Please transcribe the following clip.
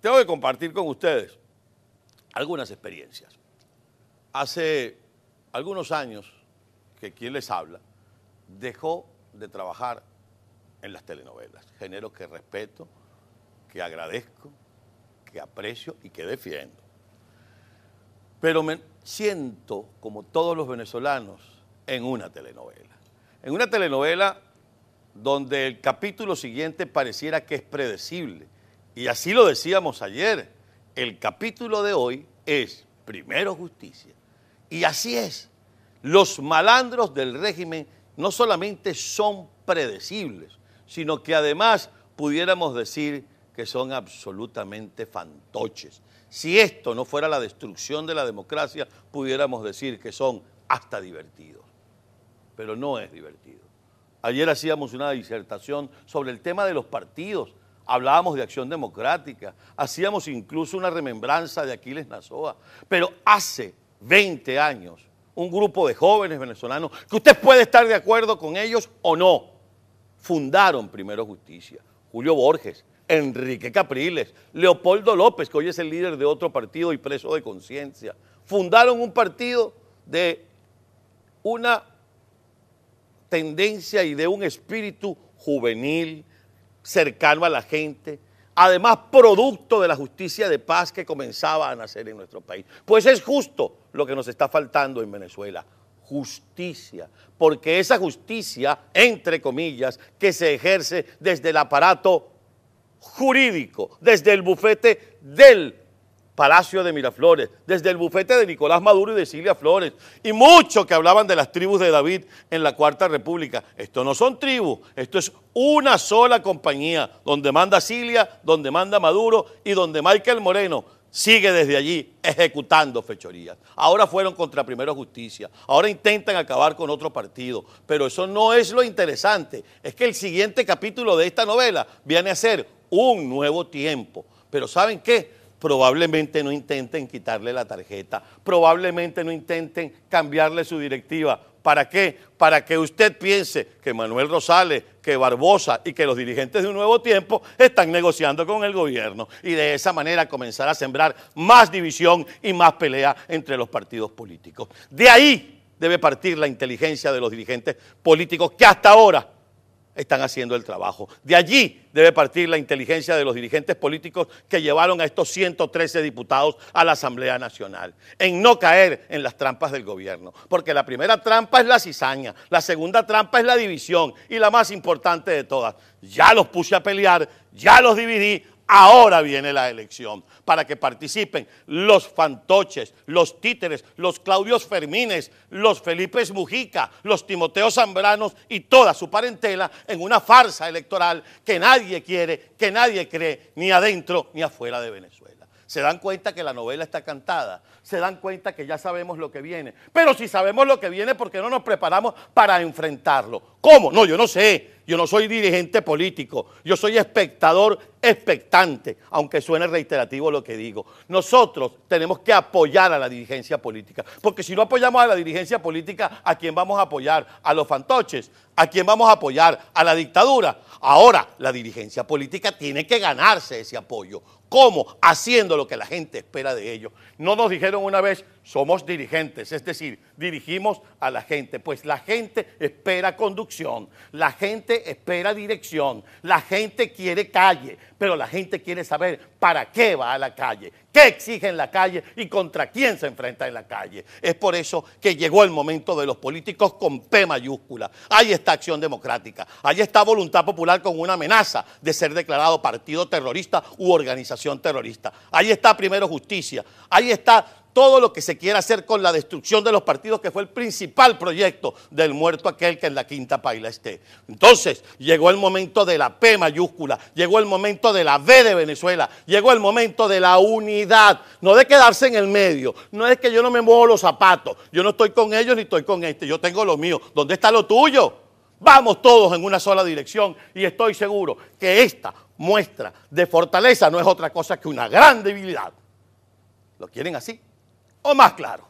tengo que compartir con ustedes algunas experiencias. Hace algunos años que quien les habla dejó de trabajar en las telenovelas, género que respeto, que agradezco, que aprecio y que defiendo. Pero me siento, como todos los venezolanos, en una telenovela. En una telenovela donde el capítulo siguiente pareciera que es predecible. Y así lo decíamos ayer. El capítulo de hoy es primero justicia. Y así es. Los malandros del régimen no solamente son predecibles, sino que además pudiéramos decir que son absolutamente fantoches. Si esto no fuera la destrucción de la democracia, pudiéramos decir que son hasta divertidos. Pero no es divertido. Ayer hacíamos una disertación sobre el tema de los partidos, hablábamos de acción democrática, hacíamos incluso una remembranza de Aquiles Nazoa, pero hace 20 años, un grupo de jóvenes venezolanos, que usted puede estar de acuerdo con ellos o no, fundaron Primero Justicia. Julio Borges, Enrique Capriles, Leopoldo López, que hoy es el líder de otro partido y preso de conciencia, fundaron un partido de una tendencia y de un espíritu juvenil, cercano a la gente, además producto de la justicia de paz que comenzaba a nacer en nuestro país. Pues es justo lo que nos está faltando en Venezuela, justicia, porque esa justicia, entre comillas, que se ejerce desde el aparato jurídico, desde el bufete del Palacio de Miraflores, desde el bufete de Nicolás Maduro y de Silvia Flores, y muchos que hablaban de las tribus de David en la Cuarta República. Esto no son tribus, esto es una sola compañía, donde manda Silvia, donde manda Maduro y donde Michael Moreno sigue desde allí ejecutando fechorías. Ahora fueron contra Primero Justicia, ahora intentan acabar con otro partido, pero eso no es lo interesante, es que el siguiente capítulo de esta novela viene a ser un nuevo tiempo. Pero ¿saben qué? Probablemente no intenten quitarle la tarjeta, probablemente no intenten cambiarle su directiva. ¿Para qué? Para que usted piense que Manuel Rosales, que Barbosa y que los dirigentes de un nuevo tiempo están negociando con el gobierno y de esa manera comenzar a sembrar más división y más pelea entre los partidos políticos. De ahí debe partir la inteligencia de los dirigentes políticos que hasta ahora están haciendo el trabajo. De allí debe partir la inteligencia de los dirigentes políticos que llevaron a estos 113 diputados a la Asamblea Nacional, en no caer en las trampas del gobierno. Porque la primera trampa es la cizaña, la segunda trampa es la división y la más importante de todas, ya los puse a pelear, ya los dividí, Ahora viene la elección para que participen los fantoches, los títeres, los Claudios Fermines, los Felipes Mujica, los Timoteos Zambranos y toda su parentela en una farsa electoral que nadie quiere, que nadie cree, ni adentro ni afuera de Venezuela. Se dan cuenta que la novela está cantada, se dan cuenta que ya sabemos lo que viene. Pero si sabemos lo que viene, ¿por qué no nos preparamos para enfrentarlo? ¿Cómo? No, yo no sé. Yo no soy dirigente político, yo soy espectador expectante, aunque suene reiterativo lo que digo. Nosotros tenemos que apoyar a la dirigencia política, porque si no apoyamos a la dirigencia política, ¿a quién vamos a apoyar? A los fantoches, ¿a quién vamos a apoyar? A la dictadura. Ahora, la dirigencia política tiene que ganarse ese apoyo. ¿Cómo? Haciendo lo que la gente espera de ellos. No nos dijeron una vez, somos dirigentes, es decir, dirigimos a la gente. Pues la gente espera conducción, la gente espera dirección, la gente quiere calle, pero la gente quiere saber para qué va a la calle, qué exige en la calle y contra quién se enfrenta en la calle. Es por eso que llegó el momento de los políticos con P mayúscula. Ahí está Acción Democrática, ahí está Voluntad Popular con una amenaza de ser declarado partido terrorista u organización terrorista. Ahí está Primero Justicia, ahí está todo lo que se quiera hacer con la destrucción de los partidos, que fue el principal proyecto del muerto aquel que en la quinta paila esté. Entonces, llegó el momento de la P mayúscula, llegó el momento de la V de Venezuela, llegó el momento de la unidad, no de quedarse en el medio, no es que yo no me muevo los zapatos, yo no estoy con ellos ni estoy con este, yo tengo lo mío, ¿dónde está lo tuyo? Vamos todos en una sola dirección y estoy seguro que esta muestra de fortaleza no es otra cosa que una gran debilidad. ¿Lo quieren así? O más claro.